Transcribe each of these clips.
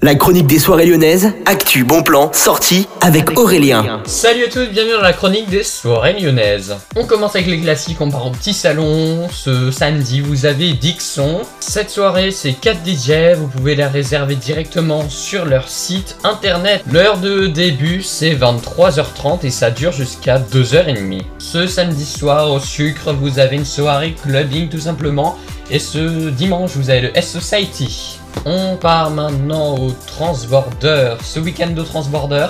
La chronique des soirées lyonnaises, actu, bon plan, sortie avec Aurélien. Salut à tous, bienvenue dans la chronique des soirées lyonnaises. On commence avec les classiques, on part au petit salon. Ce samedi, vous avez Dixon. Cette soirée, c'est 4 DJ, vous pouvez la réserver directement sur leur site internet. L'heure de début, c'est 23h30 et ça dure jusqu'à 2h30. Ce samedi soir, au sucre, vous avez une soirée clubbing tout simplement. Et ce dimanche, vous avez le S-Society. On part maintenant au Transborder. Ce week-end de Transborder,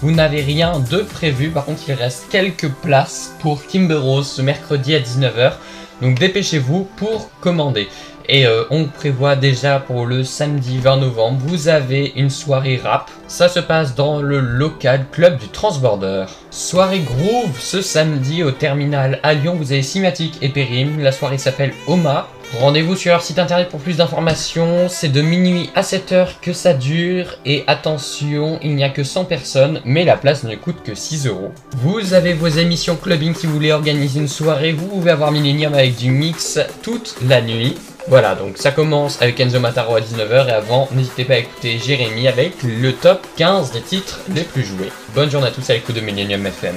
vous n'avez rien de prévu. Par contre, il reste quelques places pour Kimber Rose ce mercredi à 19h. Donc dépêchez-vous pour commander. Et euh, on prévoit déjà pour le samedi 20 novembre, vous avez une soirée rap. Ça se passe dans le local club du Transborder. Soirée groove ce samedi au terminal à Lyon. Vous avez Cimatic et Périm. La soirée s'appelle Oma. Rendez-vous sur leur site internet pour plus d'informations. C'est de minuit à 7h que ça dure. Et attention, il n'y a que 100 personnes, mais la place ne coûte que 6 euros. Vous avez vos émissions clubbing si vous voulez organiser une soirée. Vous pouvez avoir Millennium avec du mix toute la nuit. Voilà, donc ça commence avec Enzo Mataro à 19h et avant, n'hésitez pas à écouter Jérémy avec le top 15 des titres les plus joués. Bonne journée à tous à l'écoute de Millennium FM.